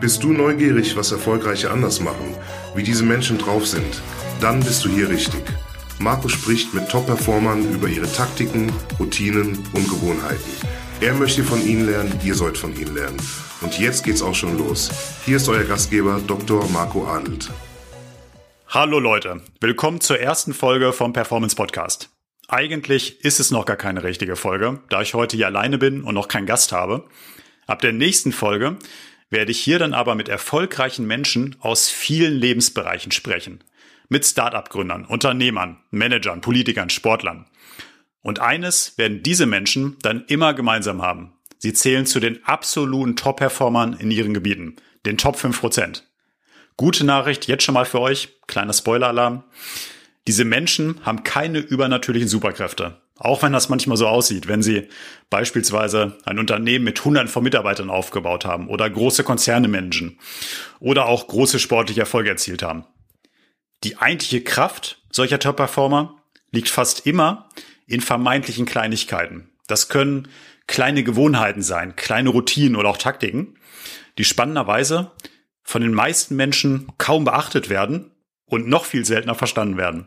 Bist du neugierig, was Erfolgreiche anders machen, wie diese Menschen drauf sind? Dann bist du hier richtig. Marco spricht mit Top-Performern über ihre Taktiken, Routinen und Gewohnheiten. Er möchte von ihnen lernen, ihr sollt von ihnen lernen. Und jetzt geht's auch schon los. Hier ist euer Gastgeber Dr. Marco Adelt. Hallo Leute, willkommen zur ersten Folge vom Performance Podcast. Eigentlich ist es noch gar keine richtige Folge, da ich heute hier alleine bin und noch keinen Gast habe. Ab der nächsten Folge werde ich hier dann aber mit erfolgreichen Menschen aus vielen Lebensbereichen sprechen. Mit Start-up-Gründern, Unternehmern, Managern, Politikern, Sportlern. Und eines werden diese Menschen dann immer gemeinsam haben. Sie zählen zu den absoluten Top-Performern in ihren Gebieten, den Top 5%. Gute Nachricht jetzt schon mal für euch, kleiner Spoiler-Alarm. Diese Menschen haben keine übernatürlichen Superkräfte. Auch wenn das manchmal so aussieht, wenn sie beispielsweise ein Unternehmen mit hunderten von Mitarbeitern aufgebaut haben oder große Konzerne managen oder auch große sportliche Erfolge erzielt haben. Die eigentliche Kraft solcher Top-Performer liegt fast immer in vermeintlichen Kleinigkeiten. Das können kleine Gewohnheiten sein, kleine Routinen oder auch Taktiken, die spannenderweise von den meisten Menschen kaum beachtet werden und noch viel seltener verstanden werden.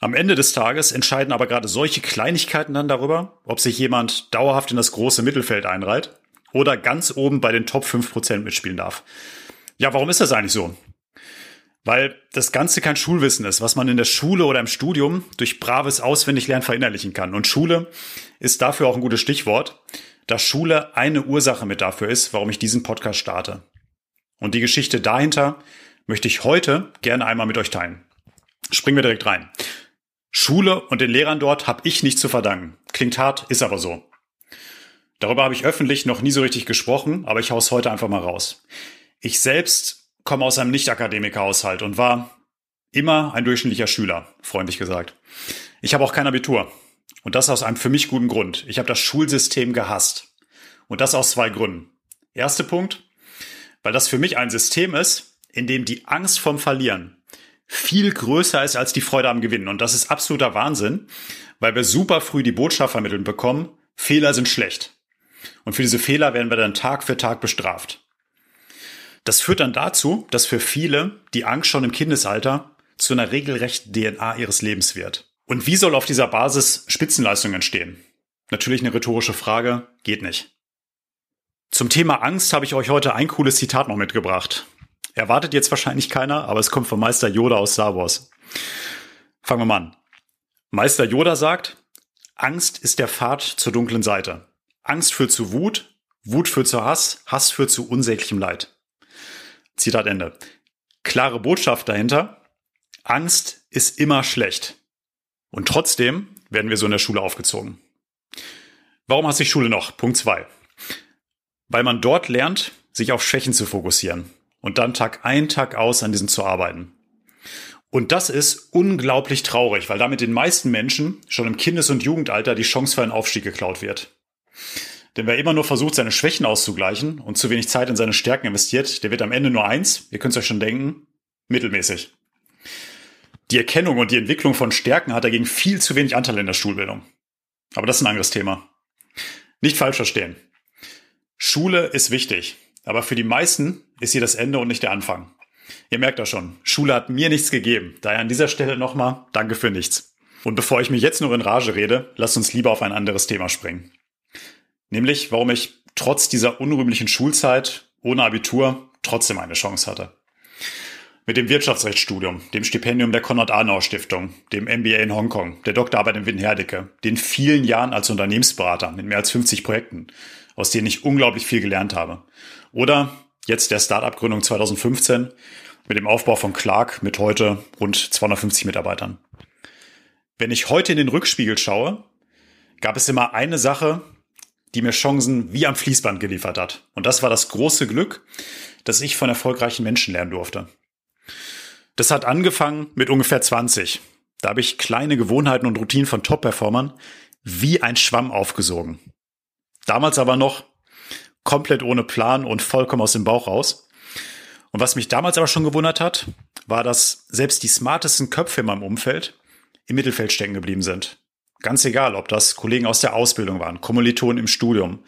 Am Ende des Tages entscheiden aber gerade solche Kleinigkeiten dann darüber, ob sich jemand dauerhaft in das große Mittelfeld einreiht oder ganz oben bei den Top 5% mitspielen darf. Ja, warum ist das eigentlich so? Weil das Ganze kein Schulwissen ist, was man in der Schule oder im Studium durch braves Auswendiglernen verinnerlichen kann. Und Schule ist dafür auch ein gutes Stichwort, da Schule eine Ursache mit dafür ist, warum ich diesen Podcast starte. Und die Geschichte dahinter möchte ich heute gerne einmal mit euch teilen. Springen wir direkt rein. Schule und den Lehrern dort habe ich nicht zu verdanken. Klingt hart, ist aber so. Darüber habe ich öffentlich noch nie so richtig gesprochen, aber ich hau's heute einfach mal raus. Ich selbst komme aus einem Nicht-Akademiker-Haushalt und war immer ein durchschnittlicher Schüler, freundlich gesagt. Ich habe auch kein Abitur. Und das aus einem für mich guten Grund. Ich habe das Schulsystem gehasst. Und das aus zwei Gründen. Erster Punkt, weil das für mich ein System ist, in dem die Angst vom Verlieren viel größer ist als die Freude am Gewinnen. Und das ist absoluter Wahnsinn, weil wir super früh die Botschaft vermitteln bekommen, Fehler sind schlecht. Und für diese Fehler werden wir dann Tag für Tag bestraft. Das führt dann dazu, dass für viele die Angst schon im Kindesalter zu einer regelrechten DNA ihres Lebens wird. Und wie soll auf dieser Basis Spitzenleistung entstehen? Natürlich eine rhetorische Frage, geht nicht. Zum Thema Angst habe ich euch heute ein cooles Zitat noch mitgebracht. Erwartet jetzt wahrscheinlich keiner, aber es kommt von Meister Yoda aus Star Wars. Fangen wir mal an. Meister Yoda sagt, Angst ist der Pfad zur dunklen Seite. Angst führt zu Wut, Wut führt zu Hass, Hass führt zu unsäglichem Leid. Zitat Ende. Klare Botschaft dahinter. Angst ist immer schlecht. Und trotzdem werden wir so in der Schule aufgezogen. Warum hasse ich Schule noch? Punkt zwei. Weil man dort lernt, sich auf Schwächen zu fokussieren und dann Tag ein, Tag aus an diesem zu arbeiten. Und das ist unglaublich traurig, weil damit den meisten Menschen schon im Kindes- und Jugendalter die Chance für einen Aufstieg geklaut wird. Denn wer immer nur versucht, seine Schwächen auszugleichen und zu wenig Zeit in seine Stärken investiert, der wird am Ende nur eins, ihr könnt es euch schon denken, mittelmäßig. Die Erkennung und die Entwicklung von Stärken hat dagegen viel zu wenig Anteil in der Schulbildung. Aber das ist ein anderes Thema. Nicht falsch verstehen. Schule ist wichtig. Aber für die meisten ist sie das Ende und nicht der Anfang. Ihr merkt das schon. Schule hat mir nichts gegeben. Daher an dieser Stelle nochmal Danke für nichts. Und bevor ich mich jetzt nur in Rage rede, lasst uns lieber auf ein anderes Thema springen. Nämlich, warum ich trotz dieser unrühmlichen Schulzeit ohne Abitur trotzdem eine Chance hatte. Mit dem Wirtschaftsrechtsstudium, dem Stipendium der Konrad-Adenauer-Stiftung, dem MBA in Hongkong, der Doktorarbeit in Wien-Herdecke, den vielen Jahren als Unternehmensberater mit mehr als 50 Projekten, aus denen ich unglaublich viel gelernt habe oder jetzt der Startup-Gründung 2015 mit dem Aufbau von Clark mit heute rund 250 Mitarbeitern. Wenn ich heute in den Rückspiegel schaue, gab es immer eine Sache, die mir Chancen wie am Fließband geliefert hat. Und das war das große Glück, dass ich von erfolgreichen Menschen lernen durfte. Das hat angefangen mit ungefähr 20. Da habe ich kleine Gewohnheiten und Routinen von Top-Performern wie ein Schwamm aufgesogen. Damals aber noch komplett ohne Plan und vollkommen aus dem Bauch raus. Und was mich damals aber schon gewundert hat, war, dass selbst die smartesten Köpfe in meinem Umfeld im Mittelfeld stecken geblieben sind. Ganz egal, ob das Kollegen aus der Ausbildung waren, Kommilitonen im Studium,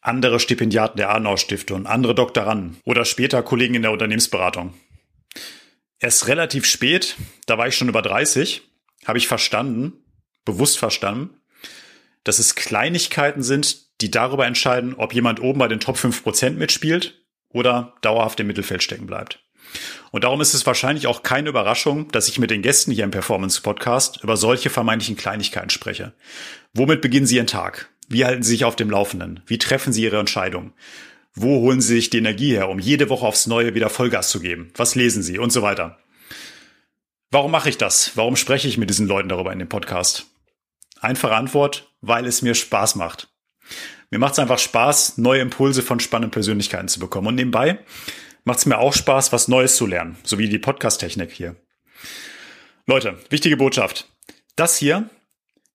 andere Stipendiaten der Arnau Stiftung, andere Doktoranden oder später Kollegen in der Unternehmensberatung. Erst relativ spät, da war ich schon über 30, habe ich verstanden, bewusst verstanden, dass es Kleinigkeiten sind, die darüber entscheiden, ob jemand oben bei den Top 5% mitspielt oder dauerhaft im Mittelfeld stecken bleibt. Und darum ist es wahrscheinlich auch keine Überraschung, dass ich mit den Gästen hier im Performance Podcast über solche vermeintlichen Kleinigkeiten spreche. Womit beginnen Sie Ihren Tag? Wie halten Sie sich auf dem Laufenden? Wie treffen Sie Ihre Entscheidung? Wo holen Sie sich die Energie her, um jede Woche aufs Neue wieder Vollgas zu geben? Was lesen Sie und so weiter? Warum mache ich das? Warum spreche ich mit diesen Leuten darüber in dem Podcast? Einfache Antwort, weil es mir Spaß macht. Mir macht es einfach Spaß, neue Impulse von spannenden Persönlichkeiten zu bekommen. Und nebenbei macht es mir auch Spaß, was Neues zu lernen, so wie die Podcast-Technik hier. Leute, wichtige Botschaft. Das hier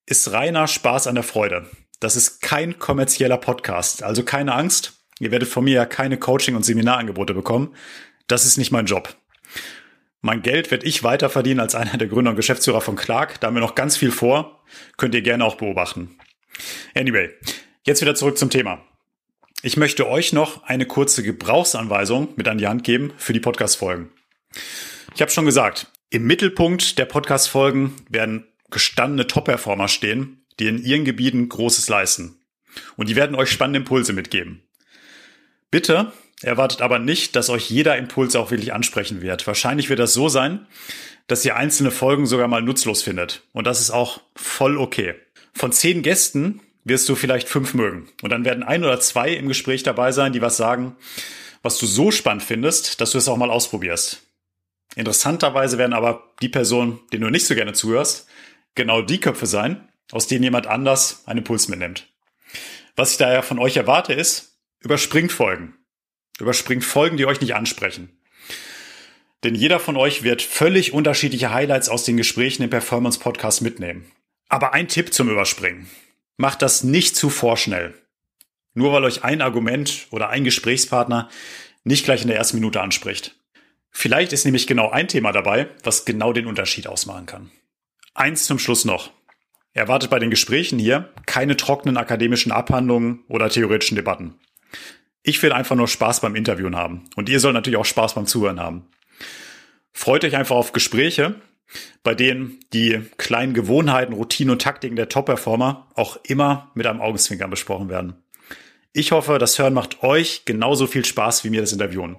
ist reiner Spaß an der Freude. Das ist kein kommerzieller Podcast, also keine Angst. Ihr werdet von mir ja keine Coaching- und Seminarangebote bekommen. Das ist nicht mein Job. Mein Geld werde ich weiter verdienen als einer der Gründer und Geschäftsführer von Clark. Da haben wir noch ganz viel vor. Könnt ihr gerne auch beobachten. Anyway, jetzt wieder zurück zum Thema. Ich möchte euch noch eine kurze Gebrauchsanweisung mit an die Hand geben für die Podcast-Folgen. Ich habe schon gesagt, im Mittelpunkt der Podcast-Folgen werden gestandene Top-Performer stehen, die in ihren Gebieten Großes leisten. Und die werden euch spannende Impulse mitgeben. Bitte erwartet aber nicht, dass euch jeder Impuls auch wirklich ansprechen wird. Wahrscheinlich wird das so sein, dass ihr einzelne Folgen sogar mal nutzlos findet. Und das ist auch voll okay. Von zehn Gästen wirst du vielleicht fünf mögen. Und dann werden ein oder zwei im Gespräch dabei sein, die was sagen, was du so spannend findest, dass du es auch mal ausprobierst. Interessanterweise werden aber die Personen, denen du nicht so gerne zuhörst, genau die Köpfe sein, aus denen jemand anders einen Impuls mitnimmt. Was ich daher von euch erwarte ist, überspringt Folgen. Überspringt Folgen, die euch nicht ansprechen. Denn jeder von euch wird völlig unterschiedliche Highlights aus den Gesprächen im Performance Podcast mitnehmen. Aber ein Tipp zum Überspringen. Macht das nicht zu vorschnell. Nur weil euch ein Argument oder ein Gesprächspartner nicht gleich in der ersten Minute anspricht. Vielleicht ist nämlich genau ein Thema dabei, was genau den Unterschied ausmachen kann. Eins zum Schluss noch. Erwartet bei den Gesprächen hier keine trockenen akademischen Abhandlungen oder theoretischen Debatten. Ich will einfach nur Spaß beim Interviewen haben. Und ihr sollt natürlich auch Spaß beim Zuhören haben. Freut euch einfach auf Gespräche bei denen die kleinen Gewohnheiten, Routinen und Taktiken der Top-Performer auch immer mit einem Augenzwinkern besprochen werden. Ich hoffe, das Hören macht euch genauso viel Spaß wie mir das Interviewen.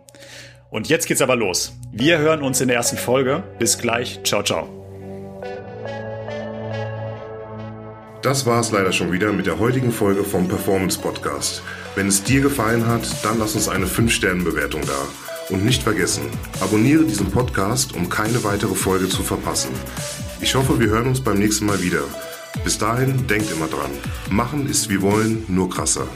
Und jetzt geht's aber los. Wir hören uns in der ersten Folge. Bis gleich. Ciao, ciao. Das war es leider schon wieder mit der heutigen Folge vom Performance Podcast. Wenn es dir gefallen hat, dann lass uns eine 5-Sterne-Bewertung da. Und nicht vergessen, abonniere diesen Podcast, um keine weitere Folge zu verpassen. Ich hoffe, wir hören uns beim nächsten Mal wieder. Bis dahin, denkt immer dran. Machen ist wie wollen, nur krasser.